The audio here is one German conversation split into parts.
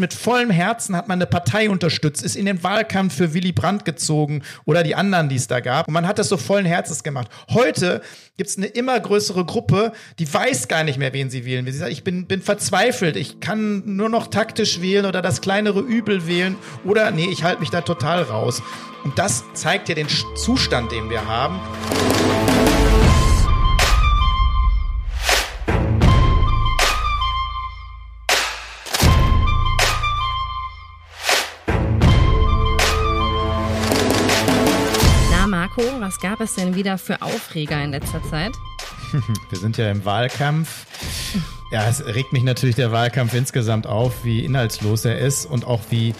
Mit vollem Herzen hat man eine Partei unterstützt, ist in den Wahlkampf für Willy Brandt gezogen oder die anderen, die es da gab. Und man hat das so vollen Herzens gemacht. Heute gibt es eine immer größere Gruppe, die weiß gar nicht mehr, wen sie wählen. Sie sagt, ich bin, bin verzweifelt, ich kann nur noch taktisch wählen oder das kleinere Übel wählen oder nee, ich halte mich da total raus. Und das zeigt ja den Zustand, den wir haben. Was gab es denn wieder für Aufreger in letzter Zeit? Wir sind ja im Wahlkampf. Ja, es regt mich natürlich der Wahlkampf insgesamt auf, wie inhaltslos er ist und auch wie,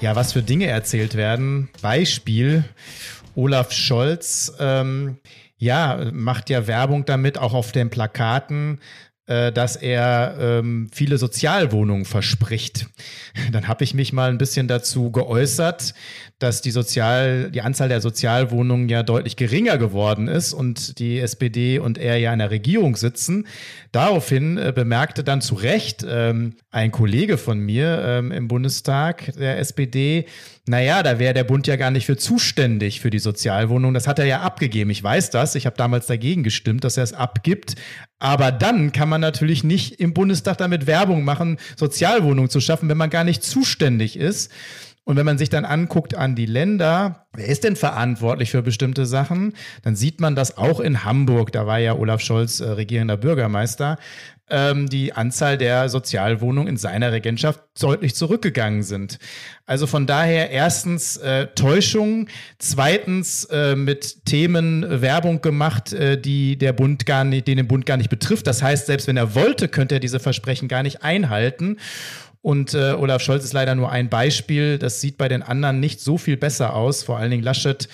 ja, was für Dinge erzählt werden. Beispiel, Olaf Scholz, ähm, ja, macht ja Werbung damit, auch auf den Plakaten, äh, dass er ähm, viele Sozialwohnungen verspricht. Dann habe ich mich mal ein bisschen dazu geäußert, dass die Sozial, die Anzahl der Sozialwohnungen ja deutlich geringer geworden ist und die SPD und er ja in der Regierung sitzen. Daraufhin äh, bemerkte dann zu Recht ähm, ein Kollege von mir ähm, im Bundestag der SPD, naja, da wäre der Bund ja gar nicht für zuständig für die Sozialwohnung. Das hat er ja abgegeben. Ich weiß das. Ich habe damals dagegen gestimmt, dass er es abgibt. Aber dann kann man natürlich nicht im Bundestag damit Werbung machen, Sozialwohnungen zu schaffen, wenn man gar nicht zuständig ist. Und wenn man sich dann anguckt an die Länder, wer ist denn verantwortlich für bestimmte Sachen, dann sieht man das auch in Hamburg, da war ja Olaf Scholz äh, regierender Bürgermeister, ähm, die Anzahl der Sozialwohnungen in seiner Regentschaft deutlich zurückgegangen sind. Also von daher erstens äh, Täuschung, zweitens äh, mit Themen Werbung gemacht, äh, die der Bund gar nicht, den den Bund gar nicht betrifft. Das heißt, selbst wenn er wollte, könnte er diese Versprechen gar nicht einhalten. Und äh, Olaf Scholz ist leider nur ein Beispiel. Das sieht bei den anderen nicht so viel besser aus. Vor allen Dingen Laschet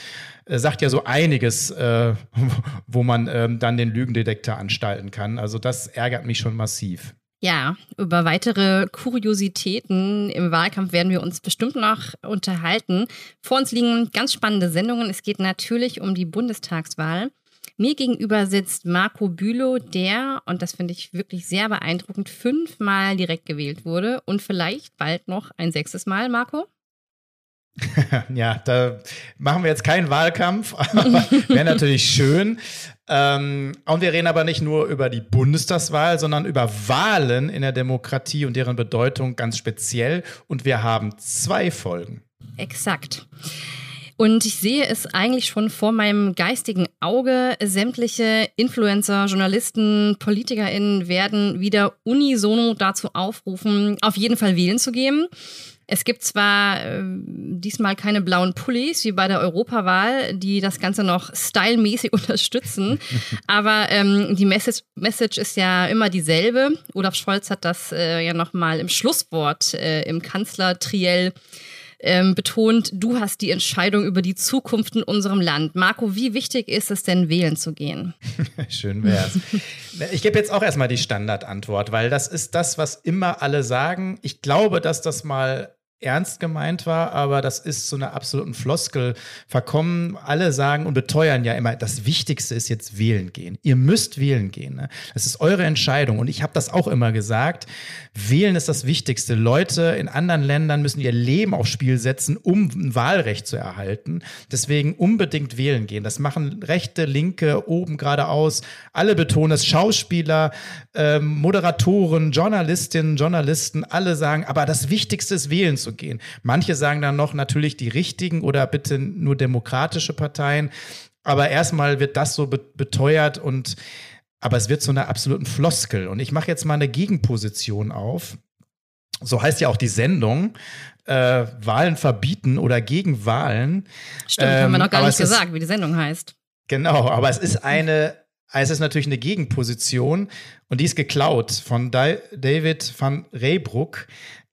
äh, sagt ja so einiges, äh, wo man ähm, dann den Lügendetektor anstalten kann. Also das ärgert mich schon massiv. Ja, über weitere Kuriositäten im Wahlkampf werden wir uns bestimmt noch unterhalten. Vor uns liegen ganz spannende Sendungen. Es geht natürlich um die Bundestagswahl. Mir gegenüber sitzt Marco Bülow, der, und das finde ich wirklich sehr beeindruckend, fünfmal direkt gewählt wurde und vielleicht bald noch ein sechstes Mal, Marco? ja, da machen wir jetzt keinen Wahlkampf, aber wäre natürlich schön. Ähm, und wir reden aber nicht nur über die Bundestagswahl, sondern über Wahlen in der Demokratie und deren Bedeutung ganz speziell. Und wir haben zwei Folgen. Exakt. Und ich sehe es eigentlich schon vor meinem geistigen Auge. Sämtliche Influencer, Journalisten, PolitikerInnen werden wieder unisono dazu aufrufen, auf jeden Fall wählen zu gehen. Es gibt zwar äh, diesmal keine blauen Pullis wie bei der Europawahl, die das Ganze noch stylmäßig unterstützen, aber ähm, die Message, Message ist ja immer dieselbe. Olaf Scholz hat das äh, ja nochmal im Schlusswort äh, im Kanzlertriell ähm, betont, du hast die Entscheidung über die Zukunft in unserem Land. Marco, wie wichtig ist es denn, wählen zu gehen? Schön wär's. ich gebe jetzt auch erstmal die Standardantwort, weil das ist das, was immer alle sagen. Ich glaube, dass das mal ernst gemeint war, aber das ist zu einer absoluten Floskel verkommen. Alle sagen und beteuern ja immer, das Wichtigste ist jetzt wählen gehen. Ihr müsst wählen gehen. Ne? Das ist eure Entscheidung. Und ich habe das auch immer gesagt. Wählen ist das Wichtigste. Leute in anderen Ländern müssen ihr Leben aufs Spiel setzen, um ein Wahlrecht zu erhalten. Deswegen unbedingt wählen gehen. Das machen Rechte, Linke, oben geradeaus. Alle betonen es. Schauspieler, ähm, Moderatoren, Journalistinnen, Journalisten, alle sagen, aber das Wichtigste ist wählen zu gehen. Manche sagen dann noch natürlich die richtigen oder bitte nur demokratische Parteien. Aber erstmal wird das so beteuert und aber es wird zu einer absoluten Floskel. Und ich mache jetzt mal eine Gegenposition auf. So heißt ja auch die Sendung. Äh, Wahlen verbieten oder gegen Wahlen. Stimmt, ähm, haben wir noch gar nicht gesagt, ist, wie die Sendung heißt. Genau, aber es ist eine, es ist natürlich eine Gegenposition und die ist geklaut von David van Reybruck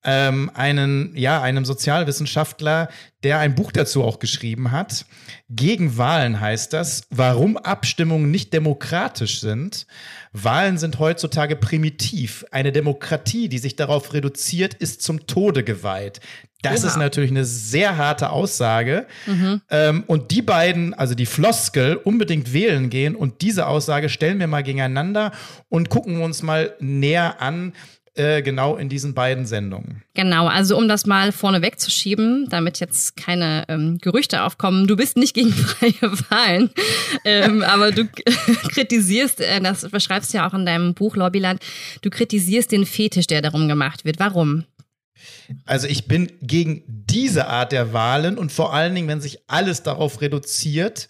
ähm, einen, ja, einem Sozialwissenschaftler, der ein Buch dazu auch geschrieben hat. Gegen Wahlen heißt das, warum Abstimmungen nicht demokratisch sind. Wahlen sind heutzutage primitiv. Eine Demokratie, die sich darauf reduziert, ist zum Tode geweiht. Das Oha. ist natürlich eine sehr harte Aussage. Mhm. Ähm, und die beiden, also die Floskel, unbedingt wählen gehen und diese Aussage stellen wir mal gegeneinander und gucken uns mal näher an, äh, genau in diesen beiden Sendungen. Genau, also um das mal vorne wegzuschieben, damit jetzt keine ähm, Gerüchte aufkommen, du bist nicht gegen freie Wahlen, ähm, aber du kritisierst, äh, das beschreibst du ja auch in deinem Buch Lobbyland, du kritisierst den Fetisch, der darum gemacht wird. Warum? Also ich bin gegen diese Art der Wahlen und vor allen Dingen, wenn sich alles darauf reduziert,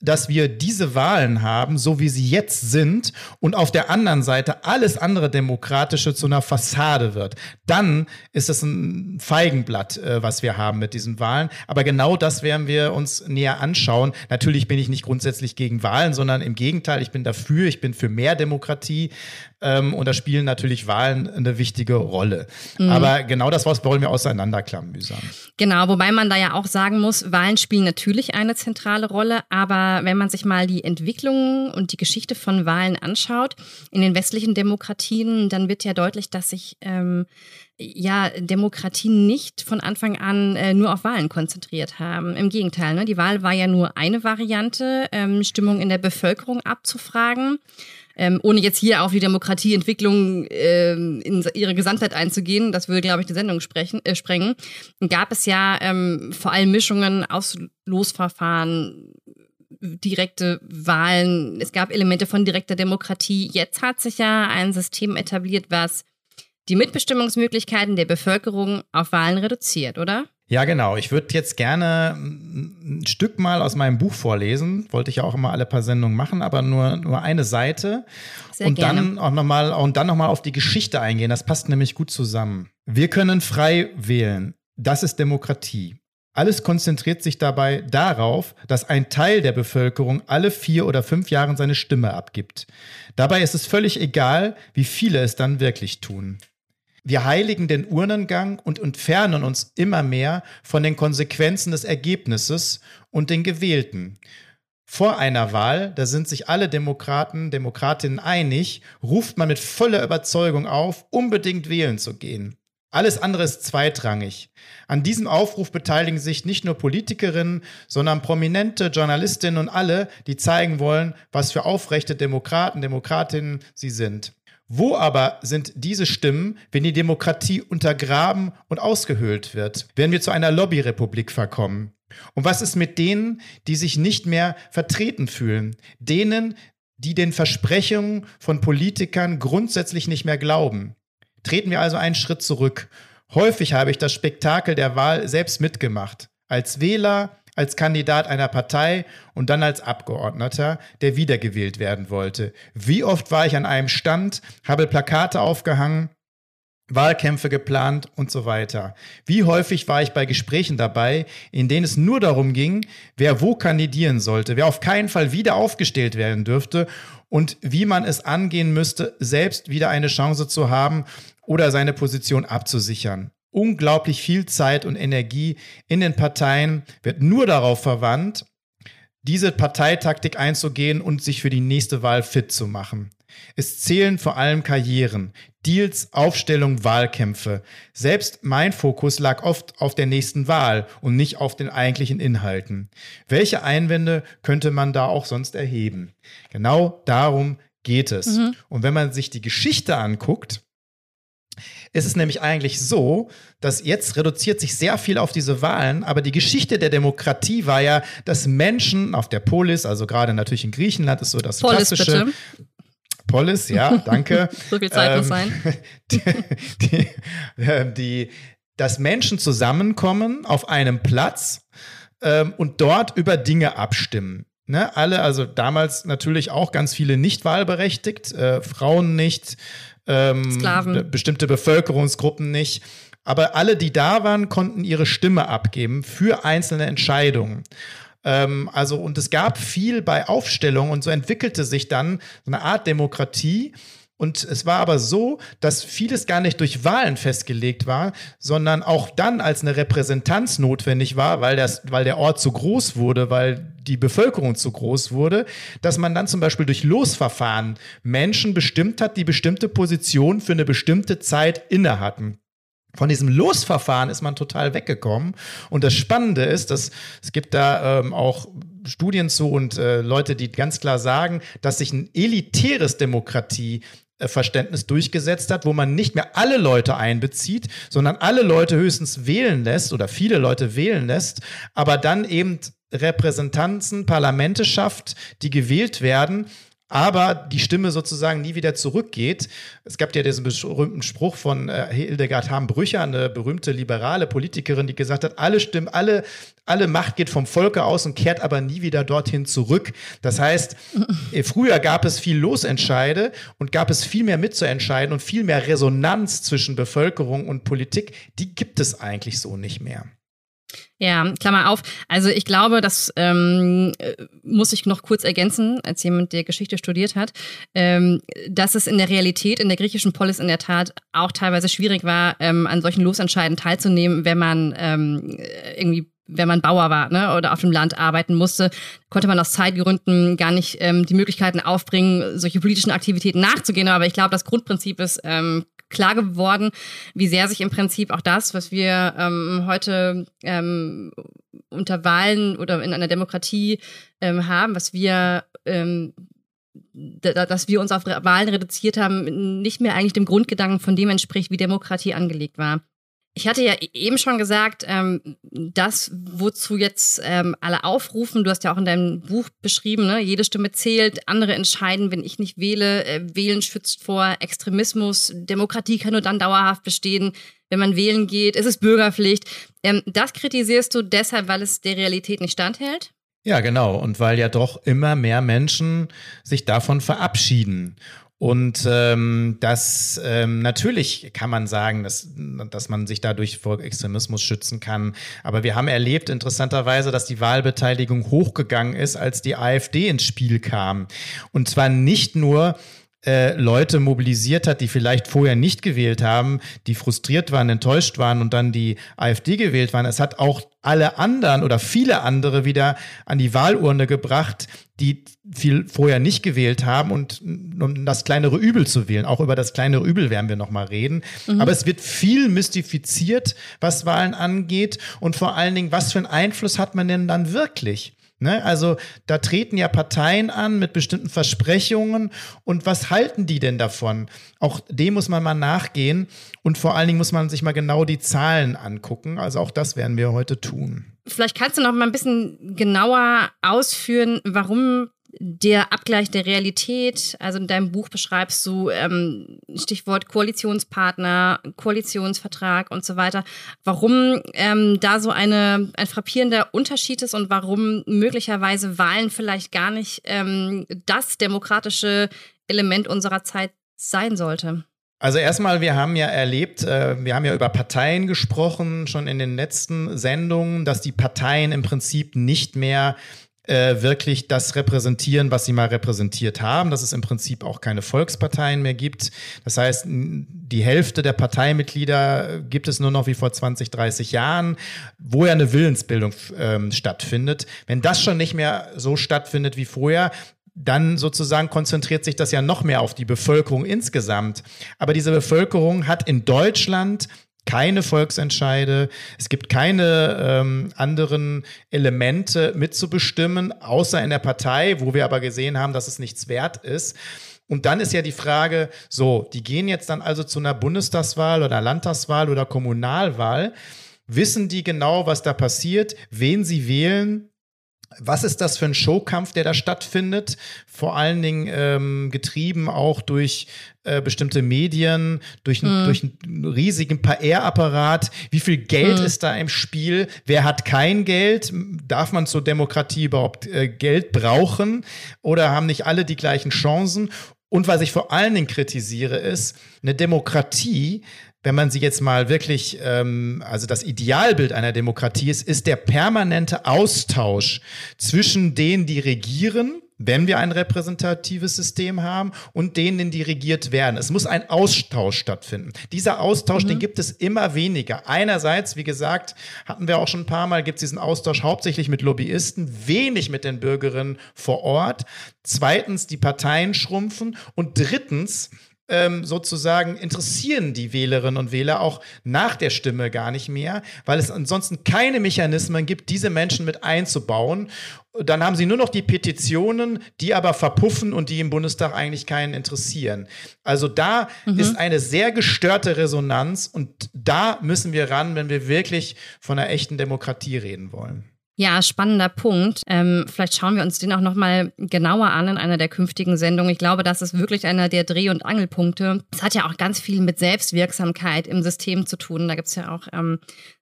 dass wir diese Wahlen haben, so wie sie jetzt sind, und auf der anderen Seite alles andere Demokratische zu einer Fassade wird. Dann ist es ein Feigenblatt, äh, was wir haben mit diesen Wahlen. Aber genau das werden wir uns näher anschauen. Natürlich bin ich nicht grundsätzlich gegen Wahlen, sondern im Gegenteil, ich bin dafür, ich bin für mehr Demokratie. Ähm, und da spielen natürlich Wahlen eine wichtige Rolle. Mhm. Aber genau das was wollen wir auseinanderklammern, mühsam. Genau, wobei man da ja auch sagen muss, Wahlen spielen natürlich eine zentrale Rolle, aber wenn man sich mal die Entwicklung und die Geschichte von Wahlen anschaut, in den westlichen Demokratien, dann wird ja deutlich, dass sich ähm, ja, Demokratien nicht von Anfang an äh, nur auf Wahlen konzentriert haben. Im Gegenteil, ne? die Wahl war ja nur eine Variante, ähm, Stimmung in der Bevölkerung abzufragen ähm, ohne jetzt hier auf die Demokratieentwicklung ähm, in ihre Gesamtheit einzugehen, das würde, glaube ich, die Sendung sprechen, äh, sprengen, gab es ja ähm, vor allem Mischungen aus Losverfahren, direkte Wahlen, es gab Elemente von direkter Demokratie. Jetzt hat sich ja ein System etabliert, was die Mitbestimmungsmöglichkeiten der Bevölkerung auf Wahlen reduziert, oder? Ja, genau. Ich würde jetzt gerne ein Stück mal aus meinem Buch vorlesen. Wollte ich ja auch immer alle paar Sendungen machen, aber nur, nur eine Seite. Sehr und gerne. dann auch nochmal und dann nochmal auf die Geschichte eingehen. Das passt nämlich gut zusammen. Wir können frei wählen. Das ist Demokratie. Alles konzentriert sich dabei darauf, dass ein Teil der Bevölkerung alle vier oder fünf Jahre seine Stimme abgibt. Dabei ist es völlig egal, wie viele es dann wirklich tun. Wir heiligen den Urnengang und entfernen uns immer mehr von den Konsequenzen des Ergebnisses und den Gewählten. Vor einer Wahl, da sind sich alle Demokraten, Demokratinnen einig, ruft man mit voller Überzeugung auf, unbedingt wählen zu gehen. Alles andere ist zweitrangig. An diesem Aufruf beteiligen sich nicht nur Politikerinnen, sondern prominente Journalistinnen und alle, die zeigen wollen, was für aufrechte Demokraten, Demokratinnen sie sind. Wo aber sind diese Stimmen, wenn die Demokratie untergraben und ausgehöhlt wird, wenn wir zu einer Lobbyrepublik verkommen? Und was ist mit denen, die sich nicht mehr vertreten fühlen? Denen, die den Versprechungen von Politikern grundsätzlich nicht mehr glauben? Treten wir also einen Schritt zurück. Häufig habe ich das Spektakel der Wahl selbst mitgemacht. Als Wähler, als Kandidat einer Partei und dann als Abgeordneter, der wiedergewählt werden wollte. Wie oft war ich an einem Stand, habe Plakate aufgehangen, Wahlkämpfe geplant und so weiter. Wie häufig war ich bei Gesprächen dabei, in denen es nur darum ging, wer wo kandidieren sollte, wer auf keinen Fall wieder aufgestellt werden dürfte und wie man es angehen müsste, selbst wieder eine Chance zu haben oder seine Position abzusichern unglaublich viel Zeit und Energie in den Parteien wird nur darauf verwandt, diese Parteitaktik einzugehen und sich für die nächste Wahl fit zu machen. Es zählen vor allem Karrieren, Deals, Aufstellung, Wahlkämpfe. Selbst mein Fokus lag oft auf der nächsten Wahl und nicht auf den eigentlichen Inhalten. Welche Einwände könnte man da auch sonst erheben? Genau darum geht es. Mhm. Und wenn man sich die Geschichte anguckt, ist es nämlich eigentlich so, dass jetzt reduziert sich sehr viel auf diese Wahlen, aber die Geschichte der Demokratie war ja, dass Menschen auf der Polis, also gerade natürlich in Griechenland ist so das Polis, klassische. Bitte. Polis, ja, danke. so viel Zeit ähm, muss sein. Die, die, äh, die, dass Menschen zusammenkommen auf einem Platz ähm, und dort über Dinge abstimmen. Ne, alle, also damals natürlich auch ganz viele nicht wahlberechtigt, äh, Frauen nicht, ähm, Sklaven. bestimmte Bevölkerungsgruppen nicht. Aber alle, die da waren, konnten ihre Stimme abgeben für einzelne Entscheidungen. Ähm, also, und es gab viel bei Aufstellung und so entwickelte sich dann so eine Art Demokratie, und es war aber so, dass vieles gar nicht durch Wahlen festgelegt war, sondern auch dann als eine Repräsentanz notwendig war, weil, das, weil der Ort zu groß wurde, weil die Bevölkerung zu groß wurde, dass man dann zum Beispiel durch Losverfahren Menschen bestimmt hat, die bestimmte Positionen für eine bestimmte Zeit inne hatten. Von diesem Losverfahren ist man total weggekommen. Und das Spannende ist, dass es gibt da ähm, auch Studien zu und äh, Leute, die ganz klar sagen, dass sich ein elitäres Demokratie Verständnis durchgesetzt hat, wo man nicht mehr alle Leute einbezieht, sondern alle Leute höchstens wählen lässt oder viele Leute wählen lässt, aber dann eben Repräsentanzen, Parlamente schafft, die gewählt werden, aber die Stimme sozusagen nie wieder zurückgeht. Es gab ja diesen berühmten Spruch von äh, Hildegard Hamm-Brücher, eine berühmte liberale Politikerin, die gesagt hat, alle Stimmen, alle, alle Macht geht vom Volke aus und kehrt aber nie wieder dorthin zurück. Das heißt, äh, früher gab es viel Losentscheide und gab es viel mehr mitzuentscheiden und viel mehr Resonanz zwischen Bevölkerung und Politik. Die gibt es eigentlich so nicht mehr. Ja, Klammer auf. Also ich glaube, das ähm, muss ich noch kurz ergänzen, als jemand, der Geschichte studiert hat, ähm, dass es in der Realität, in der griechischen Polis in der Tat auch teilweise schwierig war, ähm, an solchen Losentscheiden teilzunehmen, wenn man ähm, irgendwie wenn man Bauer war ne, oder auf dem Land arbeiten musste, konnte man aus Zeitgründen gar nicht ähm, die Möglichkeiten aufbringen, solche politischen Aktivitäten nachzugehen. Aber ich glaube, das Grundprinzip ist ähm, klar geworden, wie sehr sich im Prinzip auch das, was wir ähm, heute ähm, unter Wahlen oder in einer Demokratie ähm, haben, was wir ähm, dass wir uns auf Wahlen reduziert haben, nicht mehr eigentlich dem Grundgedanken von dem entspricht, wie Demokratie angelegt war. Ich hatte ja e-, eben schon gesagt, ähm, das, wozu jetzt ähm, alle aufrufen, du hast ja auch in deinem Buch beschrieben, ne? jede Stimme zählt, andere entscheiden, wenn ich nicht wähle, äh, wählen schützt vor Extremismus, Demokratie kann nur dann dauerhaft bestehen, wenn man wählen geht, es ist Bürgerpflicht. Ähm, das kritisierst du deshalb, weil es der Realität nicht standhält? Ja, genau. Und weil ja doch immer mehr Menschen sich davon verabschieden. Und ähm, das ähm, natürlich kann man sagen, dass, dass man sich dadurch vor Extremismus schützen kann. Aber wir haben erlebt, interessanterweise, dass die Wahlbeteiligung hochgegangen ist, als die AfD ins Spiel kam. Und zwar nicht nur äh, Leute mobilisiert hat, die vielleicht vorher nicht gewählt haben, die frustriert waren, enttäuscht waren und dann die AfD gewählt waren. Es hat auch alle anderen oder viele andere wieder an die Wahlurne gebracht, die viel vorher nicht gewählt haben und um das kleinere Übel zu wählen. Auch über das kleinere Übel werden wir noch mal reden. Mhm. Aber es wird viel mystifiziert, was Wahlen angeht und vor allen Dingen, was für einen Einfluss hat man denn dann wirklich? Ne? Also da treten ja Parteien an mit bestimmten Versprechungen und was halten die denn davon? Auch dem muss man mal nachgehen und vor allen Dingen muss man sich mal genau die Zahlen angucken. Also auch das werden wir heute tun. Vielleicht kannst du noch mal ein bisschen genauer ausführen, warum der Abgleich der Realität, also in deinem Buch beschreibst du ähm, Stichwort Koalitionspartner, Koalitionsvertrag und so weiter, warum ähm, da so eine, ein frappierender Unterschied ist und warum möglicherweise Wahlen vielleicht gar nicht ähm, das demokratische Element unserer Zeit sein sollte. Also erstmal, wir haben ja erlebt, äh, wir haben ja über Parteien gesprochen, schon in den letzten Sendungen, dass die Parteien im Prinzip nicht mehr äh, wirklich das repräsentieren, was sie mal repräsentiert haben, dass es im Prinzip auch keine Volksparteien mehr gibt. Das heißt, die Hälfte der Parteimitglieder gibt es nur noch wie vor 20, 30 Jahren, wo ja eine Willensbildung ähm, stattfindet. Wenn das schon nicht mehr so stattfindet wie vorher, dann sozusagen konzentriert sich das ja noch mehr auf die Bevölkerung insgesamt. Aber diese Bevölkerung hat in Deutschland keine Volksentscheide, es gibt keine ähm, anderen Elemente mitzubestimmen, außer in der Partei, wo wir aber gesehen haben, dass es nichts wert ist. Und dann ist ja die Frage, so, die gehen jetzt dann also zu einer Bundestagswahl oder Landtagswahl oder Kommunalwahl. Wissen die genau, was da passiert, wen sie wählen? Was ist das für ein Showkampf, der da stattfindet? Vor allen Dingen ähm, getrieben auch durch äh, bestimmte Medien, durch, mhm. durch einen riesigen PR-Apparat. Wie viel Geld mhm. ist da im Spiel? Wer hat kein Geld? Darf man zur Demokratie überhaupt äh, Geld brauchen? Oder haben nicht alle die gleichen Chancen? Und was ich vor allen Dingen kritisiere, ist, eine Demokratie wenn man sie jetzt mal wirklich, ähm, also das Idealbild einer Demokratie ist, ist der permanente Austausch zwischen denen, die regieren, wenn wir ein repräsentatives System haben, und denen, die regiert werden. Es muss ein Austausch stattfinden. Dieser Austausch, mhm. den gibt es immer weniger. Einerseits, wie gesagt, hatten wir auch schon ein paar Mal, gibt es diesen Austausch hauptsächlich mit Lobbyisten, wenig mit den Bürgerinnen vor Ort. Zweitens, die Parteien schrumpfen. Und drittens, ähm, sozusagen interessieren die Wählerinnen und Wähler auch nach der Stimme gar nicht mehr, weil es ansonsten keine Mechanismen gibt, diese Menschen mit einzubauen. Dann haben sie nur noch die Petitionen, die aber verpuffen und die im Bundestag eigentlich keinen interessieren. Also da mhm. ist eine sehr gestörte Resonanz und da müssen wir ran, wenn wir wirklich von einer echten Demokratie reden wollen. Ja, spannender Punkt. Ähm, vielleicht schauen wir uns den auch nochmal genauer an in einer der künftigen Sendungen. Ich glaube, das ist wirklich einer der Dreh- und Angelpunkte. Es hat ja auch ganz viel mit Selbstwirksamkeit im System zu tun. Da gibt es ja auch ähm,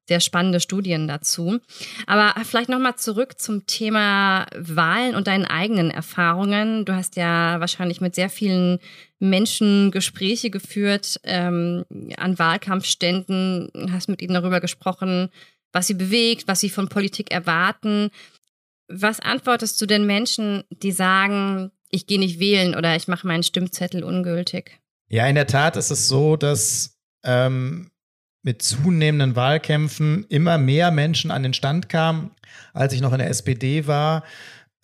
sehr spannende Studien dazu. Aber vielleicht nochmal zurück zum Thema Wahlen und deinen eigenen Erfahrungen. Du hast ja wahrscheinlich mit sehr vielen Menschen Gespräche geführt ähm, an Wahlkampfständen, hast mit ihnen darüber gesprochen, was sie bewegt, was sie von Politik erwarten. Was antwortest du den Menschen, die sagen, ich gehe nicht wählen oder ich mache meinen Stimmzettel ungültig? Ja, in der Tat ist es so, dass ähm, mit zunehmenden Wahlkämpfen immer mehr Menschen an den Stand kamen, als ich noch in der SPD war,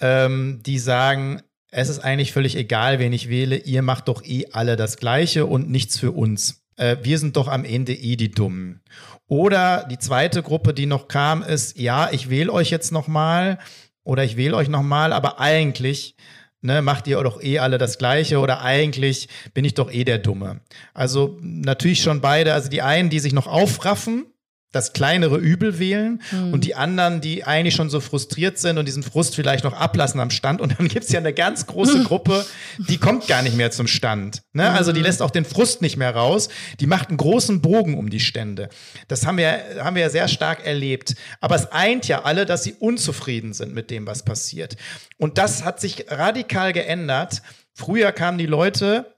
ähm, die sagen, es ist eigentlich völlig egal, wen ich wähle, ihr macht doch eh alle das Gleiche und nichts für uns. Äh, wir sind doch am Ende eh die Dummen. Oder die zweite Gruppe, die noch kam, ist, ja, ich wähle euch jetzt nochmal oder ich wähle euch nochmal, aber eigentlich ne, macht ihr doch eh alle das Gleiche oder eigentlich bin ich doch eh der Dumme. Also natürlich schon beide, also die einen, die sich noch aufraffen das kleinere Übel wählen mhm. und die anderen, die eigentlich schon so frustriert sind und diesen Frust vielleicht noch ablassen am Stand. Und dann gibt es ja eine ganz große Gruppe, die kommt gar nicht mehr zum Stand. Ne? Also die hm. lässt auch den Frust nicht mehr raus. Die macht einen großen Bogen um die Stände. Das haben wir, haben wir ja sehr stark erlebt. Aber es eint ja alle, dass sie unzufrieden sind mit dem, was passiert. Und das hat sich radikal geändert. Früher kamen die Leute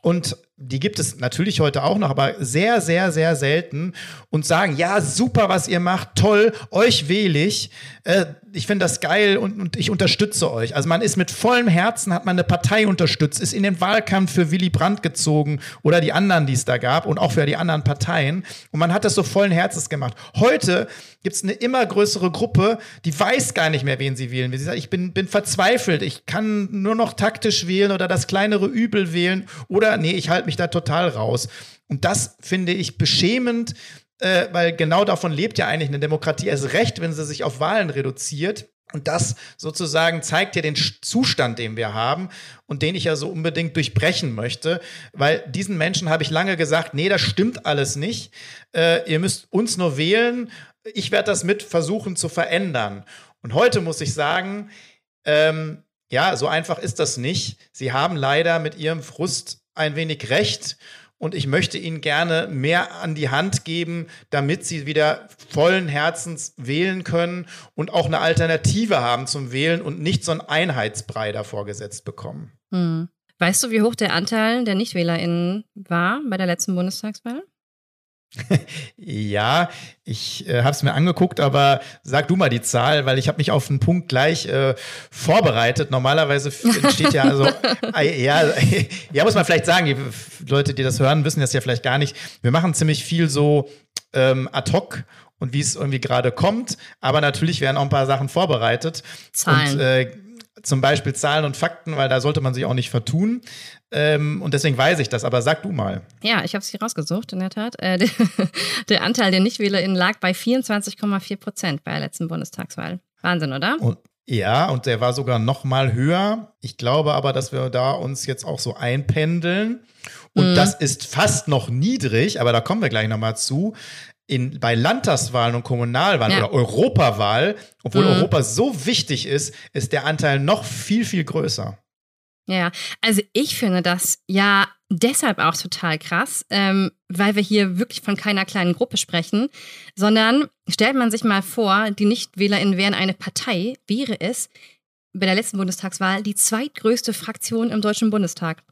und die gibt es natürlich heute auch noch, aber sehr, sehr, sehr selten und sagen, ja, super, was ihr macht, toll, euch wähle ich, äh, ich finde das geil und, und, ich unterstütze euch. Also man ist mit vollem Herzen, hat man eine Partei unterstützt, ist in den Wahlkampf für Willy Brandt gezogen oder die anderen, die es da gab und auch für die anderen Parteien und man hat das so vollen Herzens gemacht. Heute gibt es eine immer größere Gruppe, die weiß gar nicht mehr, wen sie wählen. Sie sagt, ich bin, bin verzweifelt, ich kann nur noch taktisch wählen oder das kleinere Übel wählen oder nee, ich halte mich mich da total raus. Und das finde ich beschämend, äh, weil genau davon lebt ja eigentlich eine Demokratie erst recht, wenn sie sich auf Wahlen reduziert. Und das sozusagen zeigt ja den Zustand, den wir haben und den ich ja so unbedingt durchbrechen möchte, weil diesen Menschen habe ich lange gesagt, nee, das stimmt alles nicht. Äh, ihr müsst uns nur wählen. Ich werde das mit versuchen zu verändern. Und heute muss ich sagen, ähm, ja, so einfach ist das nicht. Sie haben leider mit ihrem Frust ein wenig recht und ich möchte Ihnen gerne mehr an die Hand geben, damit Sie wieder vollen Herzens wählen können und auch eine Alternative haben zum Wählen und nicht so einen Einheitsbrei davor gesetzt bekommen. Hm. Weißt du, wie hoch der Anteil der NichtwählerInnen war bei der letzten Bundestagswahl? Ja, ich äh, habe es mir angeguckt, aber sag du mal die Zahl, weil ich habe mich auf einen Punkt gleich äh, vorbereitet. Normalerweise steht ja also äh, ja, ja muss man vielleicht sagen, die Leute, die das hören, wissen das ja vielleicht gar nicht. Wir machen ziemlich viel so ähm, ad hoc und wie es irgendwie gerade kommt, aber natürlich werden auch ein paar Sachen vorbereitet. Zahlen. Und, äh, zum Beispiel Zahlen und Fakten, weil da sollte man sich auch nicht vertun. Ähm, und deswegen weiß ich das, aber sag du mal. Ja, ich habe es hier rausgesucht, in der Tat. Äh, der, der, Anteil der NichtwählerInnen lag bei 24,4 Prozent bei der letzten Bundestagswahl. Wahnsinn, oder? Und, ja, und der war sogar noch mal höher. Ich glaube aber, dass wir da uns jetzt auch so einpendeln. Und mhm. das ist fast noch niedrig, aber da kommen wir gleich nochmal zu in, bei Landtagswahlen und Kommunalwahlen ja. oder Europawahl, obwohl mhm. Europa so wichtig ist, ist der Anteil noch viel, viel größer. Ja, also ich finde das ja deshalb auch total krass, ähm, weil wir hier wirklich von keiner kleinen Gruppe sprechen, sondern stellt man sich mal vor, die NichtwählerInnen wären eine Partei, wäre es bei der letzten Bundestagswahl die zweitgrößte Fraktion im Deutschen Bundestag.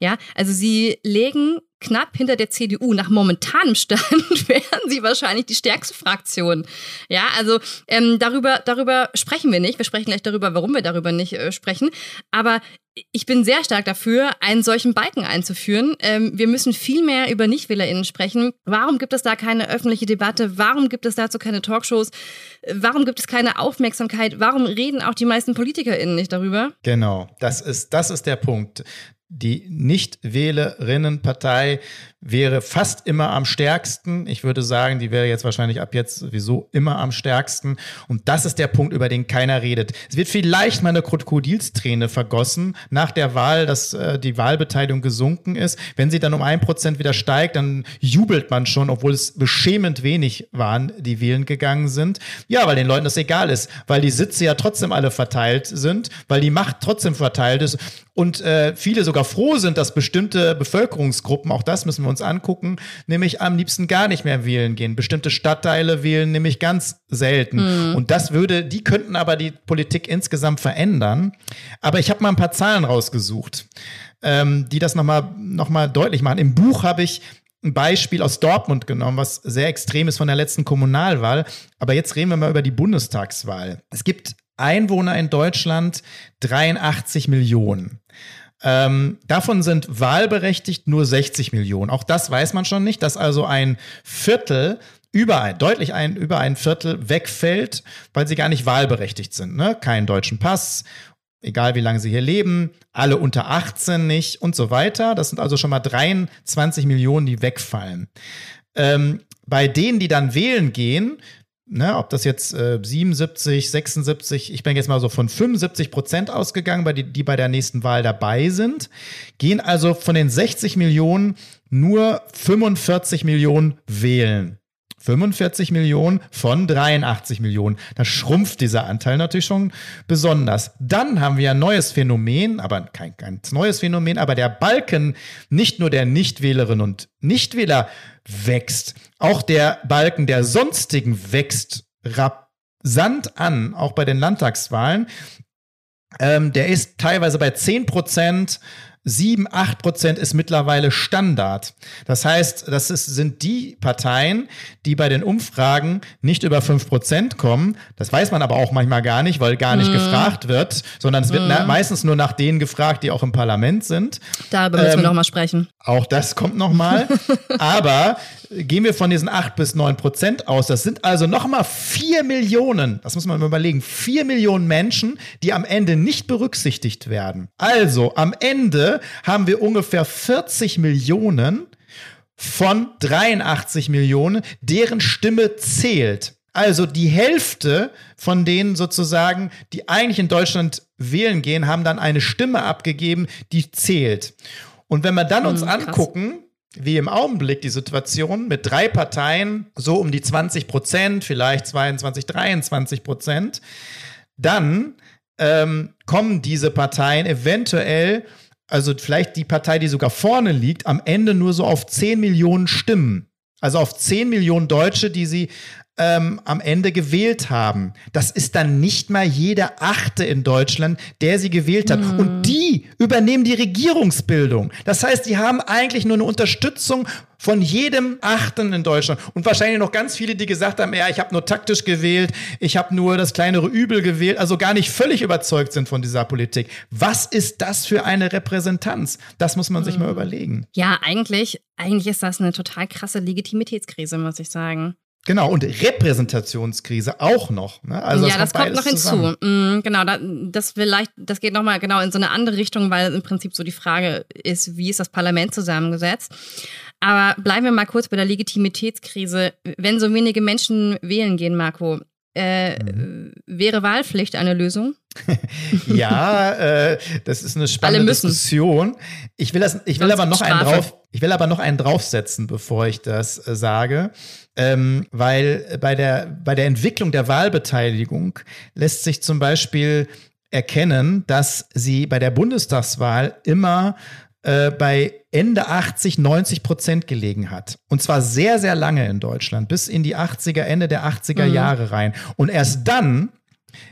Ja, also sie legen knapp hinter der CDU. Nach momentanem Stand wären sie wahrscheinlich die stärkste Fraktion. Ja, also ähm, darüber, darüber sprechen wir nicht. Wir sprechen gleich darüber, warum wir darüber nicht äh, sprechen. Aber ich bin sehr stark dafür, einen solchen Balken einzuführen. Ähm, wir müssen viel mehr über NichtwählerInnen sprechen. Warum gibt es da keine öffentliche Debatte? Warum gibt es dazu keine Talkshows? Warum gibt es keine Aufmerksamkeit? Warum reden auch die meisten PolitikerInnen nicht darüber? Genau, das ist, das ist der Punkt die Nichtwählerinnenpartei wäre fast immer am stärksten. Ich würde sagen, die wäre jetzt wahrscheinlich ab jetzt sowieso immer am stärksten. Und das ist der Punkt, über den keiner redet. Es wird vielleicht mal eine Krokodilsträne vergossen nach der Wahl, dass äh, die Wahlbeteiligung gesunken ist. Wenn sie dann um ein Prozent wieder steigt, dann jubelt man schon, obwohl es beschämend wenig waren, die wählen gegangen sind. Ja, weil den Leuten das egal ist, weil die Sitze ja trotzdem alle verteilt sind, weil die Macht trotzdem verteilt ist und äh, viele sogar froh sind, dass bestimmte Bevölkerungsgruppen, auch das müssen wir uns angucken, nämlich am liebsten gar nicht mehr wählen gehen. Bestimmte Stadtteile wählen nämlich ganz selten. Mhm. Und das würde, die könnten aber die Politik insgesamt verändern. Aber ich habe mal ein paar Zahlen rausgesucht, ähm, die das nochmal noch mal deutlich machen. Im Buch habe ich ein Beispiel aus Dortmund genommen, was sehr extrem ist von der letzten Kommunalwahl. Aber jetzt reden wir mal über die Bundestagswahl. Es gibt Einwohner in Deutschland 83 Millionen. Ähm, davon sind wahlberechtigt nur 60 Millionen. Auch das weiß man schon nicht, dass also ein Viertel über ein, deutlich ein, über ein Viertel wegfällt, weil sie gar nicht wahlberechtigt sind. Ne? Keinen deutschen Pass, egal wie lange sie hier leben, alle unter 18 nicht und so weiter. Das sind also schon mal 23 Millionen, die wegfallen. Ähm, bei denen, die dann wählen gehen, ne, ob das jetzt äh, 77, 76, ich bin jetzt mal so von 75 Prozent ausgegangen, bei die, die bei der nächsten Wahl dabei sind, gehen also von den 60 Millionen nur 45 Millionen wählen. 45 Millionen von 83 Millionen. Da schrumpft dieser Anteil natürlich schon besonders. Dann haben wir ein neues Phänomen, aber kein ganz neues Phänomen, aber der Balken nicht nur der Nichtwählerinnen und Nichtwähler wächst, auch der Balken der Sonstigen wächst rasant an, auch bei den Landtagswahlen. Ähm, der ist teilweise bei 10 Prozent 7, 8 Prozent ist mittlerweile Standard. Das heißt, das ist, sind die Parteien, die bei den Umfragen nicht über 5 Prozent kommen. Das weiß man aber auch manchmal gar nicht, weil gar nicht mm. gefragt wird, sondern es wird mm. meistens nur nach denen gefragt, die auch im Parlament sind. Darüber müssen ähm, wir noch mal sprechen. Auch das kommt noch mal. aber gehen wir von diesen 8 bis 9 Prozent aus. Das sind also noch mal 4 Millionen, das muss man überlegen, 4 Millionen Menschen, die am Ende nicht berücksichtigt werden. Also am Ende haben wir ungefähr 40 Millionen von 83 Millionen, deren Stimme zählt. Also die Hälfte von denen sozusagen, die eigentlich in Deutschland wählen gehen, haben dann eine Stimme abgegeben, die zählt. Und wenn wir dann uns hm, angucken, wie im Augenblick die Situation mit drei Parteien, so um die 20 Prozent, vielleicht 22, 23 Prozent, dann ähm, kommen diese Parteien eventuell also vielleicht die Partei, die sogar vorne liegt, am Ende nur so auf 10 Millionen Stimmen. Also auf 10 Millionen Deutsche, die sie ähm, am Ende gewählt haben. Das ist dann nicht mal jeder Achte in Deutschland, der sie gewählt hat. Mhm. Und die übernehmen die Regierungsbildung. Das heißt, die haben eigentlich nur eine Unterstützung von jedem Achten in Deutschland. Und wahrscheinlich noch ganz viele, die gesagt haben, ja, ich habe nur taktisch gewählt, ich habe nur das kleinere Übel gewählt, also gar nicht völlig überzeugt sind von dieser Politik. Was ist das für eine Repräsentanz? Das muss man sich mhm. mal überlegen. Ja, eigentlich, eigentlich ist das eine total krasse Legitimitätskrise, muss ich sagen. Genau, und Repräsentationskrise auch noch. Ne? Also ja, das, kommt noch hinzu. Mm, genau, das vielleicht, das geht nochmal genau in so eine andere Richtung, weil im Prinzip so die Frage ist, wie ist das Parlament zusammengesetzt? Aber bleiben wir mal kurz bei der Legitimitätskrise. Wenn so wenige Menschen wählen gehen, Marco, äh, mhm. wäre Wahlpflicht eine Lösung? ja, äh, das ist eine spannende Diskussion. Ich will, das, ich will aber noch einen drauf, ich will aber noch einen draufsetzen, bevor ich das äh, sage ähm, weil bei der, bei der Entwicklung der Wahlbeteiligung lässt sich zum Beispiel erkennen, dass sie bei der Bundestagswahl immer äh, bei Ende 80, 90 Prozent gelegen hat. Und zwar sehr, sehr lange in Deutschland, bis in die 80er, Ende der 80er mhm. Jahre rein. Und erst dann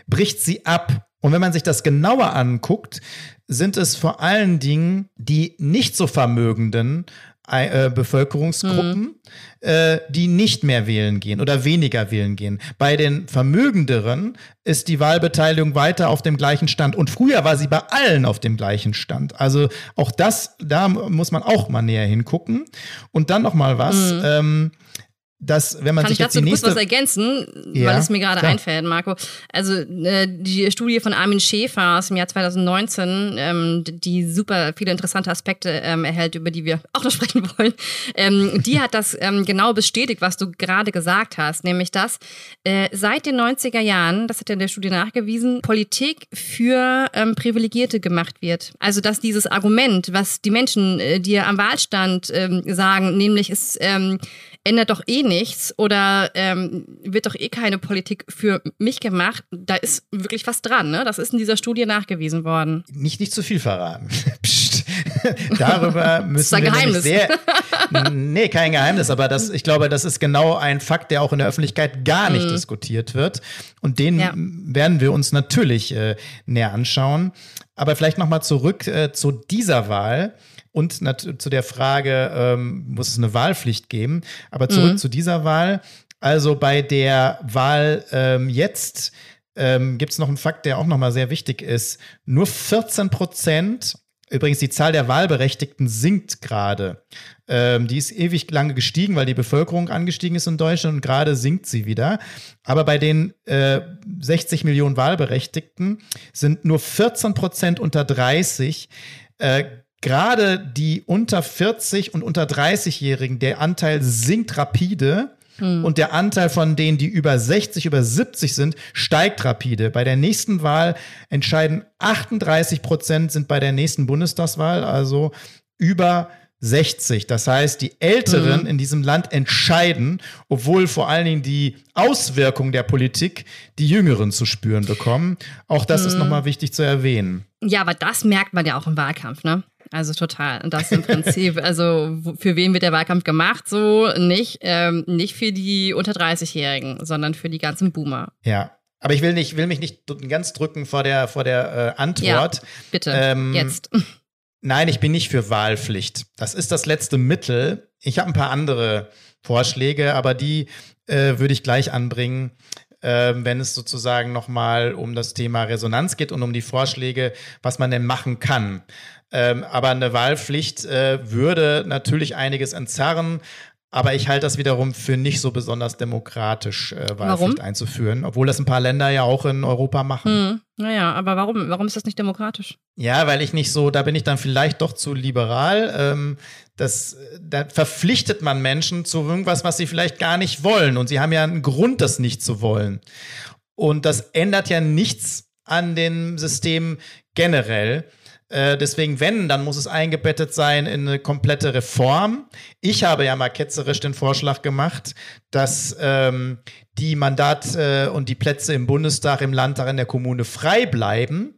bricht sie ab. Und wenn man sich das genauer anguckt, sind es vor allen Dingen die nicht so Vermögenden Bevölkerungsgruppen, mhm. äh, die nicht mehr wählen gehen oder weniger wählen gehen. Bei den Vermögenderen ist die Wahlbeteiligung weiter auf dem gleichen Stand. Und früher war sie bei allen auf dem gleichen Stand. Also auch das, da muss man auch mal näher hingucken. Und dann noch mal was. Mhm. Ähm, dass wenn man Kann sich ich jetzt dazu die kurz nächste was ergänzen, Ja, weil es mir gerade einfällt, Marco. Also äh, die Studie von Armin Schäfer aus dem Jahr 2019, ähm, die super viele interessante Aspekte ähm, erhält, über die wir auch noch sprechen wollen, ähm, die hat das ähm, genau bestätigt, was du gerade gesagt hast, nämlich dass äh, seit den 90er Jahren, das hat er in der Studie nachgewiesen, Politik für ähm, Privilegierte gemacht wird. Also dass dieses Argument, was die Menschen äh, dir am Wahlstand ähm, sagen, nämlich es ähm, ändert doch eh nichts oder ähm, wird doch eh keine Politik für mich gemacht, da ist wirklich was dran. Ne? Das ist in dieser Studie nachgewiesen worden. nicht nicht zu viel verraten. Psst. Darüber müssen ein wir Geheimnis. sehr nee, kein Geheimnis, aber das ich glaube, das ist genau ein Fakt, der auch in der Öffentlichkeit gar nicht Mhm. diskutiert wird und den Ja. werden wir uns natürlich äh, näher anschauen, aber vielleicht noch mal zurück äh, zu dieser Wahl. Und zu der Frage, ähm, muss es eine Wahlpflicht geben? Aber zurück Mhm. zu dieser Wahl. Also bei der Wahl ähm, jetzt ähm, gibt es noch einen Fakt, der auch nochmal sehr wichtig ist. Nur 14 Prozent, übrigens die Zahl der Wahlberechtigten sinkt gerade. Ähm, die ist ewig lange gestiegen, weil die Bevölkerung angestiegen ist in Deutschland und gerade sinkt sie wieder. Aber bei den äh, 60 Millionen Wahlberechtigten sind nur 14 Prozent unter 30. Äh, Gerade die unter 40 und unter 30-Jährigen, der Anteil sinkt rapide. Und der Anteil von denen, die über 60, über 70 sind, steigt rapide. Bei der nächsten Wahl entscheiden 38 Prozent sind bei der nächsten Bundestagswahl, also über 60. Das heißt, die Älteren in diesem Land entscheiden, obwohl vor allen Dingen die Auswirkungen der Politik die Jüngeren zu spüren bekommen. Auch das ist nochmal wichtig zu erwähnen. Ja, aber das merkt man ja auch im Wahlkampf, ne? Also total. Und das im Prinzip, also für wen wird der Wahlkampf gemacht? So nicht, ähm, nicht für die unter 30-Jährigen, sondern für die ganzen Boomer. Ja. Aber ich will nicht, will mich nicht ganz drücken vor der, vor der äh, Antwort. Bitte, Ähm, jetzt. Nein, ich bin nicht für Wahlpflicht. Das ist das letzte Mittel. Ich habe ein paar andere Vorschläge, aber die äh, würde ich gleich anbringen, äh, wenn es sozusagen nochmal um das Thema Resonanz geht und um die Vorschläge, was man denn machen kann. Ähm, aber eine Wahlpflicht äh, würde natürlich einiges entzerren. Aber ich halte das wiederum für nicht so besonders demokratisch, äh, Wahlpflicht Warum? einzuführen, obwohl das ein paar Länder ja auch in Europa machen. Hm, naja, aber warum, warum ist das nicht demokratisch? Ja, weil ich nicht so, da bin ich dann vielleicht doch zu liberal. Ähm, das, da verpflichtet man Menschen zu irgendwas, was sie vielleicht gar nicht wollen. Und sie haben ja einen Grund, das nicht zu wollen. Und das ändert ja nichts an dem System generell. Äh, deswegen, wenn, dann muss es eingebettet sein in eine komplette Reform. Ich habe ja mal ketzerisch den Vorschlag gemacht, dass ähm, die Mandat- äh, und die Plätze im Bundestag, im Landtag, in der Kommune frei bleiben,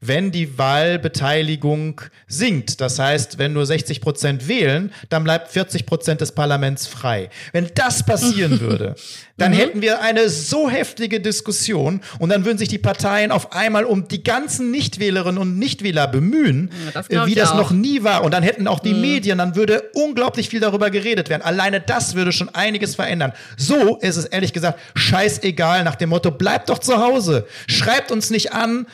wenn die Wahlbeteiligung sinkt. Das heißt, wenn nur 60 Prozent wählen, dann bleibt 40 Prozent des Parlaments frei. Wenn das passieren würde, dann hätten wir eine so heftige Diskussion und dann würden sich die Parteien auf einmal um die ganzen Nichtwählerinnen und Nichtwähler bemühen, Ja, das wie das auch. noch nie war. Und dann hätten auch die Medien, dann würde unglaublich viel darüber geredet werden. Alleine das würde schon einiges verändern. So ist es ehrlich gesagt scheißegal nach dem Motto, bleibt doch zu Hause, schreibt uns nicht an,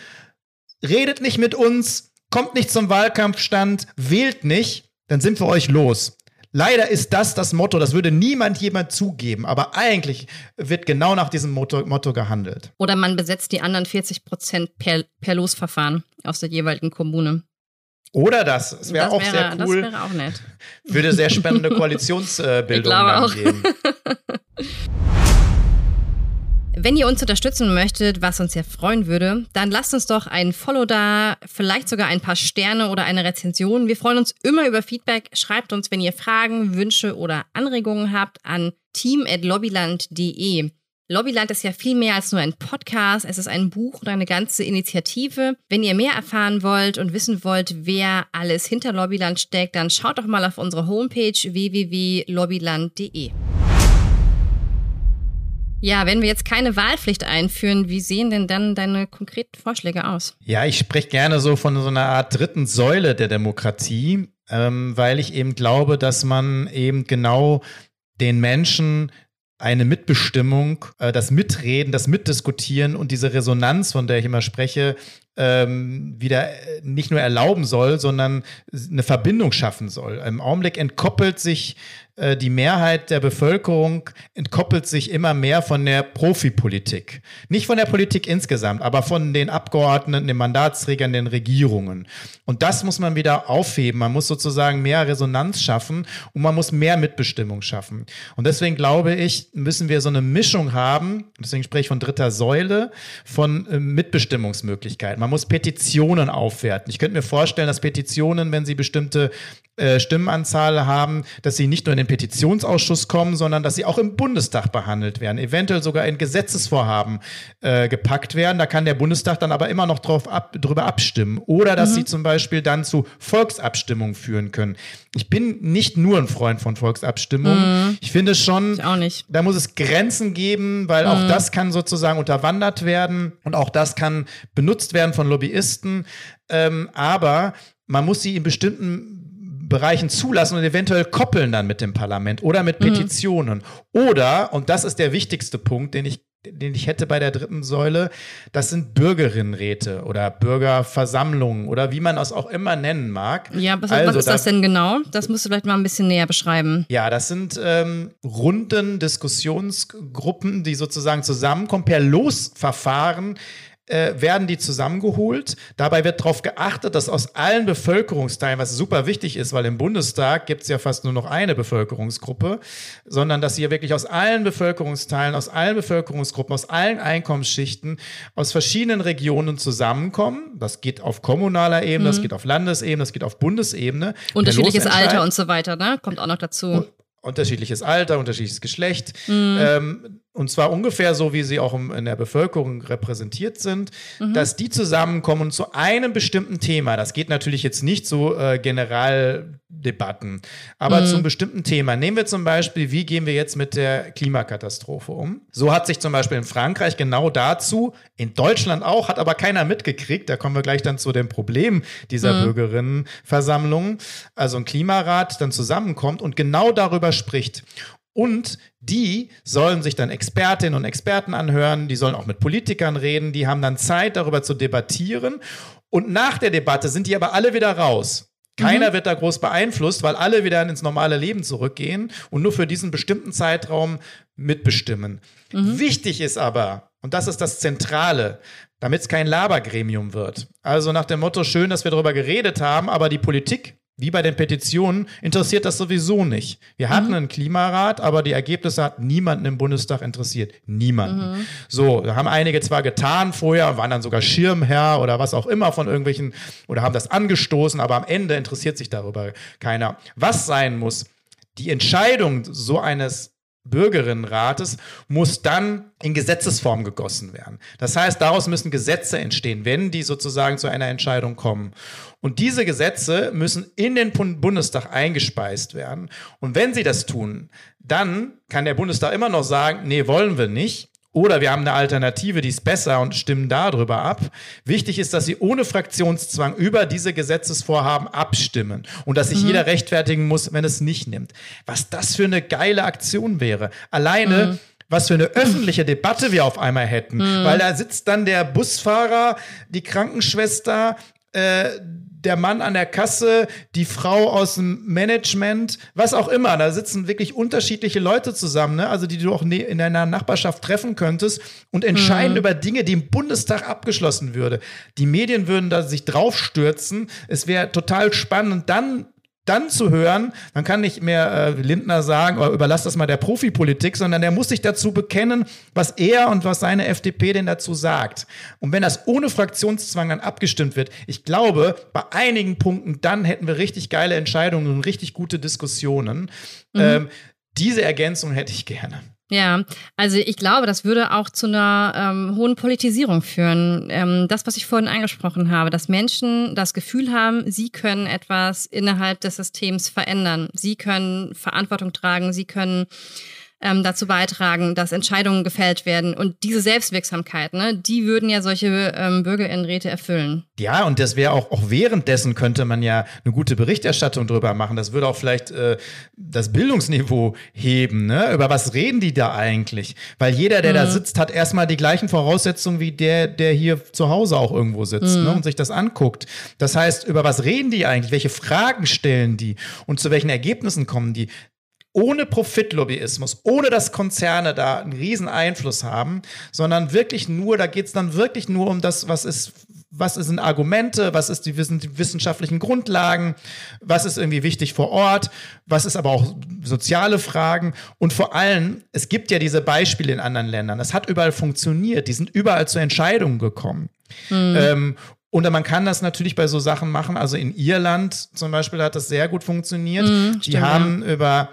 redet nicht mit uns, kommt nicht zum Wahlkampfstand, wählt nicht, dann sind wir euch los. Leider ist das das Motto, das würde niemand jemand zugeben, aber eigentlich wird genau nach diesem Motto, Motto gehandelt. Oder man besetzt die anderen 40 Prozent per, per Losverfahren aus der jeweiligen Kommune. Oder das, es wäre das, auch wäre, sehr das cool, wäre auch nett. würde sehr spannende Koalitionsbildung auch. geben. Wenn ihr uns unterstützen möchtet, was uns sehr freuen würde, dann lasst uns doch ein Follow da, vielleicht sogar ein paar Sterne oder eine Rezension. Wir freuen uns immer über Feedback. Schreibt uns, wenn ihr Fragen, Wünsche oder Anregungen habt, an team.lobbyland.de. Lobbyland ist ja viel mehr als nur ein Podcast. Es ist ein Buch und eine ganze Initiative. Wenn ihr mehr erfahren wollt und wissen wollt, wer alles hinter Lobbyland steckt, dann schaut doch mal auf unsere Homepage www.lobbyland.de. Ja, wenn wir jetzt keine Wahlpflicht einführen, wie sehen denn dann deine konkreten Vorschläge aus? Ja, ich spreche gerne so von so einer Art dritten Säule der Demokratie, ähm, weil ich eben glaube, dass man eben genau den Menschen eine Mitbestimmung, äh, das Mitreden, das Mitdiskutieren und diese Resonanz, von der ich immer spreche, ähm, wieder äh, nicht nur erlauben soll, sondern eine Verbindung schaffen soll. Im Augenblick entkoppelt sich äh, die Mehrheit der Bevölkerung entkoppelt sich immer mehr von der Profipolitik. Nicht von der Politik insgesamt, aber von den Abgeordneten, den Mandatsträgern, den Regierungen. Und das muss man wieder aufheben. Man muss sozusagen mehr Resonanz schaffen und man muss mehr Mitbestimmung schaffen. Und deswegen glaube ich, müssen wir so eine Mischung haben, deswegen spreche ich von dritter Säule, von äh, Mitbestimmungsmöglichkeiten. Man muss Petitionen aufwerten. Ich könnte mir vorstellen, dass Petitionen, wenn sie bestimmte äh, Stimmenanzahl haben, dass sie nicht nur in den Petitionsausschuss kommen, sondern dass sie auch im Bundestag behandelt werden, eventuell sogar in Gesetzesvorhaben äh, gepackt werden. Da kann der Bundestag dann aber immer noch drauf ab, drüber abstimmen. Oder dass mhm. sie zum Beispiel dann zu Volksabstimmungen führen können. Ich bin nicht nur ein Freund von Volksabstimmungen. Mhm. Ich finde schon, ich auch nicht. da muss es Grenzen geben, weil mhm. auch das kann sozusagen unterwandert werden und auch das kann benutzt werden von Lobbyisten. Ähm, aber man muss sie in bestimmten Bereichen zulassen und eventuell koppeln dann mit dem Parlament oder mit mhm. Petitionen. Mhm. Oder, und das ist der wichtigste Punkt, den ich den ich hätte bei der dritten Säule, das sind Bürgerinnenräte oder Bürgerversammlungen oder wie man das auch immer nennen mag. Ja, was, also, was ist das denn genau? Das musst du vielleicht mal ein bisschen näher beschreiben. Ja, das sind ähm, runden Diskussionsgruppen, die sozusagen zusammenkommen per Losverfahren äh, werden die zusammengeholt. Dabei wird darauf geachtet, dass aus allen Bevölkerungsteilen, was super wichtig ist, weil im Bundestag gibt es ja fast nur noch eine Bevölkerungsgruppe, sondern dass sie wirklich aus allen Bevölkerungsteilen, aus allen Bevölkerungsgruppen, aus allen Einkommensschichten, aus verschiedenen Regionen zusammenkommen. Das geht auf kommunaler Ebene, mhm. das geht auf Landesebene, das geht auf Bundesebene. Unterschiedliches Alter und so weiter, ne? Kommt auch noch dazu. Unterschiedliches Alter, unterschiedliches Geschlecht. Mhm. Ähm, und zwar ungefähr so, wie sie auch in der Bevölkerung repräsentiert sind, mhm. dass die zusammenkommen zu einem bestimmten Thema. Das geht natürlich jetzt nicht so äh, Generaldebatten, aber mhm. zum bestimmten Thema. Nehmen wir zum Beispiel, wie gehen wir jetzt mit der Klimakatastrophe um? So hat sich zum Beispiel in Frankreich genau dazu, in Deutschland auch, hat aber keiner mitgekriegt. Da kommen wir gleich dann zu dem Problem dieser mhm. Bürgerinnenversammlung. Also ein Klimarat dann zusammenkommt und genau darüber spricht. Und die sollen sich dann Expertinnen und Experten anhören, die sollen auch mit Politikern reden, die haben dann Zeit, darüber zu debattieren. Und nach der Debatte sind die aber alle wieder raus. Keiner mhm. wird da groß beeinflusst, weil alle wieder ins normale Leben zurückgehen und nur für diesen bestimmten Zeitraum mitbestimmen. Mhm. Wichtig ist aber, und das ist das Zentrale, damit es kein Labergremium wird. Also nach dem Motto, schön, dass wir darüber geredet haben, aber die Politik wie bei den Petitionen interessiert das sowieso nicht. Wir hatten mhm. einen Klimarat, aber die Ergebnisse hat niemanden im Bundestag interessiert. Niemanden. Mhm. So, da haben einige zwar getan vorher, waren dann sogar Schirmherr oder was auch immer von irgendwelchen oder haben das angestoßen, aber am Ende interessiert sich darüber keiner. Was sein muss, die Entscheidung so eines Bürgerinnenrates muss dann in Gesetzesform gegossen werden. Das heißt, daraus müssen Gesetze entstehen, wenn die sozusagen zu einer Entscheidung kommen. Und diese Gesetze müssen in den Bundestag eingespeist werden. Und wenn sie das tun, dann kann der Bundestag immer noch sagen, nee, wollen wir nicht. Oder wir haben eine Alternative, die ist besser und stimmen darüber ab. Wichtig ist, dass sie ohne Fraktionszwang über diese Gesetzesvorhaben abstimmen und dass sich mhm. jeder rechtfertigen muss, wenn es nicht nimmt. Was das für eine geile Aktion wäre. Alleine. Mhm was für eine öffentliche Debatte wir auf einmal hätten. Mhm. Weil da sitzt dann der Busfahrer, die Krankenschwester, äh, der Mann an der Kasse, die Frau aus dem Management, was auch immer. Da sitzen wirklich unterschiedliche Leute zusammen, ne? also die du auch ne-, in deiner Nachbarschaft treffen könntest und entscheiden mhm. über Dinge, die im Bundestag abgeschlossen würde. Die Medien würden da sich draufstürzen. Es wäre total spannend. Dann dann zu hören, man kann nicht mehr äh, Lindner sagen, oder überlass das mal der Profipolitik, sondern der muss sich dazu bekennen, was er und was seine FDP denn dazu sagt. Und wenn das ohne Fraktionszwang dann abgestimmt wird, ich glaube, bei einigen Punkten, dann hätten wir richtig geile Entscheidungen und richtig gute Diskussionen. Mhm. Ähm, diese Ergänzung hätte ich gerne. Ja, also ich glaube, das würde auch zu einer ähm, hohen Politisierung führen. Ähm, das, was ich vorhin angesprochen habe, dass Menschen das Gefühl haben, sie können etwas innerhalb des Systems verändern. Sie können Verantwortung tragen, sie können ähm, dazu beitragen, dass Entscheidungen gefällt werden. Und diese Selbstwirksamkeit, ne, die würden ja solche ähm, Bürgerinnenräte erfüllen. Ja, und das wäre auch, auch währenddessen könnte man ja eine gute Berichterstattung drüber machen. Das würde auch vielleicht äh, das Bildungsniveau heben. Ne? Über was reden die da eigentlich? Weil jeder, der mhm. da sitzt, hat erstmal die gleichen Voraussetzungen wie der, der hier zu Hause auch irgendwo sitzt ne? mhm. ne? und sich das anguckt. Das heißt, über was reden die eigentlich? Welche Fragen stellen die? Und zu welchen Ergebnissen kommen die? Ohne Profitlobbyismus, ohne dass Konzerne da einen riesen Einfluss haben, sondern wirklich nur, da geht es dann wirklich nur um das, was ist, was sind Argumente, was ist die, die wissenschaftlichen Grundlagen, was ist irgendwie wichtig vor Ort, was ist aber auch soziale Fragen und vor allem, es gibt ja diese Beispiele in anderen Ländern, es hat überall funktioniert, die sind überall zu Entscheidungen gekommen. Mhm. Ähm, und man kann das natürlich bei so Sachen machen. Also in Irland zum Beispiel hat das sehr gut funktioniert. Mm, die haben ja. über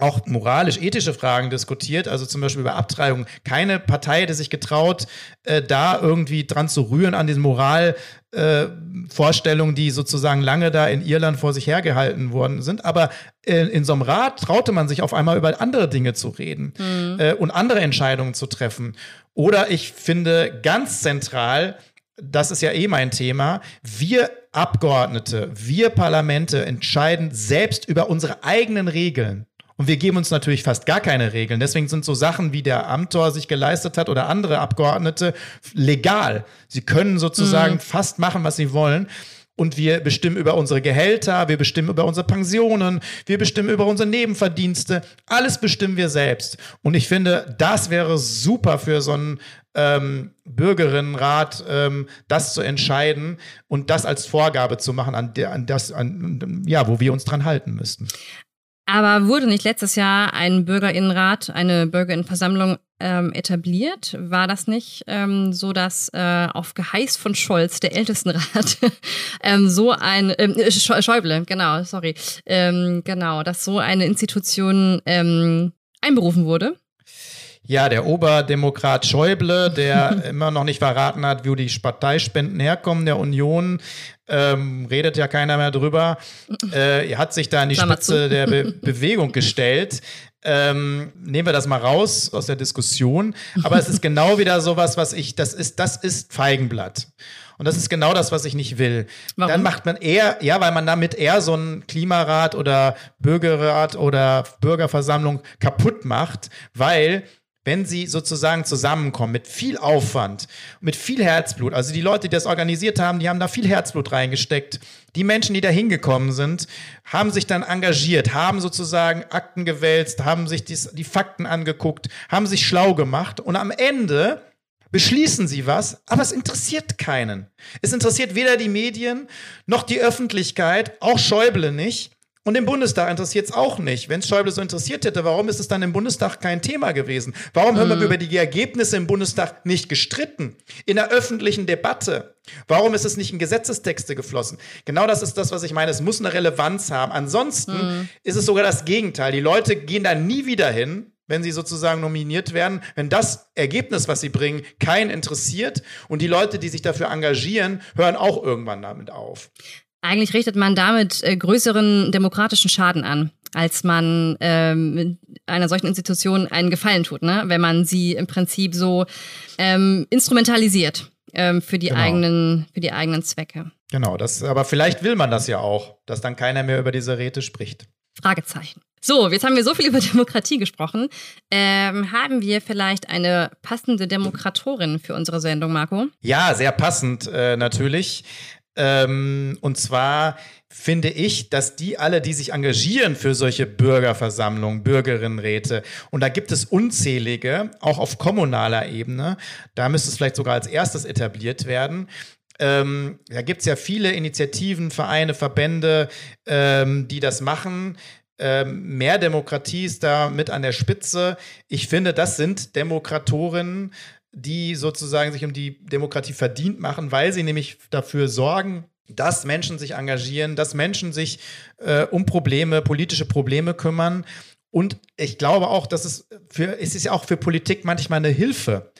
auch moralisch-ethische Fragen diskutiert, also zum Beispiel über Abtreibung. Keine Partei hätte sich getraut, äh, da irgendwie dran zu rühren an diesen Moralvorstellungen, äh, die sozusagen lange da in Irland vor sich hergehalten worden sind. Aber äh, in so einem Rat traute man sich auf einmal über andere Dinge zu reden mhm. Äh, und andere Entscheidungen zu treffen. Oder ich finde ganz zentral, das ist ja eh mein Thema, wir Abgeordnete, wir Parlamente entscheiden selbst über unsere eigenen Regeln. Und wir geben uns natürlich fast gar keine Regeln. Deswegen sind so Sachen, wie der Amtor sich geleistet hat oder andere Abgeordnete, legal. Sie können sozusagen mhm. fast machen, was sie wollen. Und wir bestimmen über unsere Gehälter, wir bestimmen über unsere Pensionen, wir bestimmen über unsere Nebenverdienste. Alles bestimmen wir selbst. Und ich finde, das wäre super für so einen ähm, Bürgerinnenrat, ähm, das zu entscheiden und das als Vorgabe zu machen, an, der, an das, an, ja, wo wir uns dran halten müssten. Aber wurde nicht letztes Jahr ein Bürgerinnenrat, eine Bürgerinnenversammlung ähm, etabliert? War das nicht ähm, so, dass äh, auf Geheiß von Scholz, der Ältestenrat, ähm, so ein ähm, Schäuble, genau, sorry, ähm, genau, dass so eine Institution ähm, einberufen wurde? Ja, der Oberdemokrat Schäuble, der immer noch nicht verraten hat, wo die Parteispenden herkommen der Union, ähm, redet ja keiner mehr drüber. Äh, hat sich da in die Klammer Spitze zu. der Be Bewegung gestellt. Ähm, nehmen wir das mal raus aus der Diskussion. Aber es ist genau wieder sowas, was ich, das ist, das ist Feigenblatt. Und das ist genau das, was ich nicht will. Warum? Dann macht man eher, ja, weil man damit eher so einen Klimarat oder Bürgerrat oder Bürgerversammlung kaputt macht, weil wenn sie sozusagen zusammenkommen mit viel Aufwand, mit viel Herzblut. Also die Leute, die das organisiert haben, die haben da viel Herzblut reingesteckt. Die Menschen, die da hingekommen sind, haben sich dann engagiert, haben sozusagen Akten gewälzt, haben sich dies, die Fakten angeguckt, haben sich schlau gemacht und am Ende beschließen sie was, aber es interessiert keinen. Es interessiert weder die Medien noch die Öffentlichkeit, auch Schäuble nicht. Und im Bundestag interessiert es auch nicht. Wenn es Schäuble so interessiert hätte, warum ist es dann im Bundestag kein Thema gewesen? Warum haben wir mhm. über die Ergebnisse im Bundestag nicht gestritten? In der öffentlichen Debatte. Warum ist es nicht in Gesetzestexte geflossen? Genau das ist das, was ich meine. Es muss eine Relevanz haben. Ansonsten mhm. ist es sogar das Gegenteil. Die Leute gehen da nie wieder hin, wenn sie sozusagen nominiert werden, wenn das Ergebnis, was sie bringen, keinen interessiert und die Leute, die sich dafür engagieren, hören auch irgendwann damit auf. Eigentlich richtet man damit äh, größeren demokratischen Schaden an, als man ähm, einer solchen Institution einen Gefallen tut, ne? wenn man sie im Prinzip so ähm, instrumentalisiert ähm, für, die genau. eigenen, für die eigenen Zwecke. Genau, das, aber vielleicht will man das ja auch, dass dann keiner mehr über diese Räte spricht. Fragezeichen. So, jetzt haben wir so viel über Demokratie gesprochen. Ähm, haben wir vielleicht eine passende Demokratorin für unsere Sendung, Marco? Ja, sehr passend äh, natürlich. Ähm, und zwar finde ich, dass die alle, die sich engagieren für solche Bürgerversammlungen, Bürgerinnenräte, und da gibt es unzählige, auch auf kommunaler Ebene, da müsste es vielleicht sogar als erstes etabliert werden, ähm, da gibt es ja viele Initiativen, Vereine, Verbände, ähm, die das machen. Ähm, mehr Demokratie ist da mit an der Spitze. Ich finde, das sind Demokratorinnen, die sozusagen sich um die Demokratie verdient machen, weil sie nämlich dafür sorgen, dass Menschen sich engagieren, dass Menschen sich äh, um Probleme, politische Probleme kümmern. Und ich glaube auch, dass es für, es ist ja auch für Politik manchmal eine Hilfe,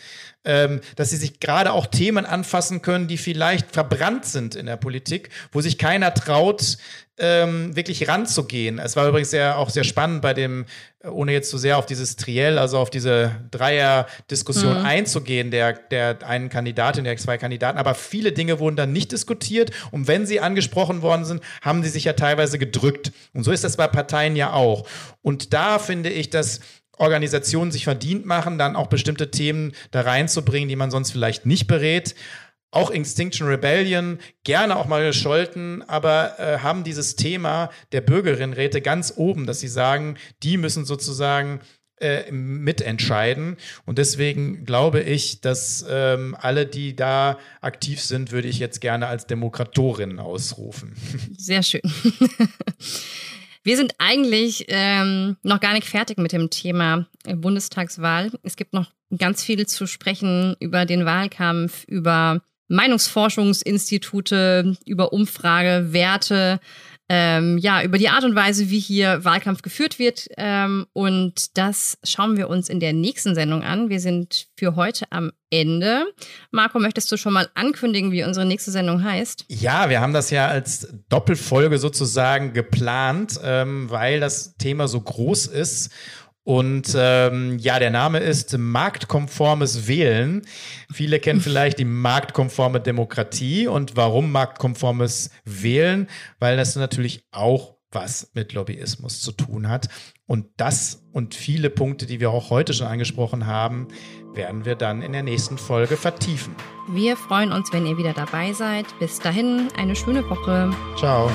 ähm, dass sie sich gerade auch Themen anfassen können, die vielleicht verbrannt sind in der Politik, wo sich keiner traut, ähm, wirklich ranzugehen. Es war übrigens sehr, auch sehr spannend bei dem, äh, ohne jetzt zu so sehr auf dieses Triell, also auf diese Dreier-Diskussion mhm. einzugehen, der, der einen Kandidatin, der zwei Kandidaten, aber viele Dinge wurden dann nicht diskutiert und wenn sie angesprochen worden sind, haben sie sich ja teilweise gedrückt. Und so ist das bei Parteien ja auch. Und da finde ich, dass Organisationen sich verdient machen, dann auch bestimmte Themen da reinzubringen, die man sonst vielleicht nicht berät auch Extinction Rebellion, gerne auch mal gescholten, aber äh, haben dieses Thema der Bürgerinnenräte ganz oben, dass sie sagen, die müssen sozusagen äh, mitentscheiden. Und deswegen glaube ich, dass ähm, alle, die da aktiv sind, würde ich jetzt gerne als Demokratorinnen ausrufen. Sehr schön. Wir sind eigentlich ähm, noch gar nicht fertig mit dem Thema Bundestagswahl. Es gibt noch ganz viel zu sprechen über den Wahlkampf, über Meinungsforschungsinstitute, über Umfragewerte, ähm, ja, über die Art und Weise, wie hier Wahlkampf geführt wird. Ähm, und das schauen wir uns in der nächsten Sendung an. Wir sind für heute am Ende. Marco, möchtest du schon mal ankündigen, wie unsere nächste Sendung heißt? Ja, wir haben das ja als Doppelfolge sozusagen geplant, ähm, weil das Thema so groß ist und ähm, ja, der Name ist marktkonformes Wählen. Viele kennen vielleicht die marktkonforme Demokratie. Und warum marktkonformes Wählen? Weil das natürlich auch was mit Lobbyismus zu tun hat. Und das und viele Punkte, die wir auch heute schon angesprochen haben, werden wir dann in der nächsten Folge vertiefen. Wir freuen uns, wenn ihr wieder dabei seid. Bis dahin, eine schöne Woche. Ciao.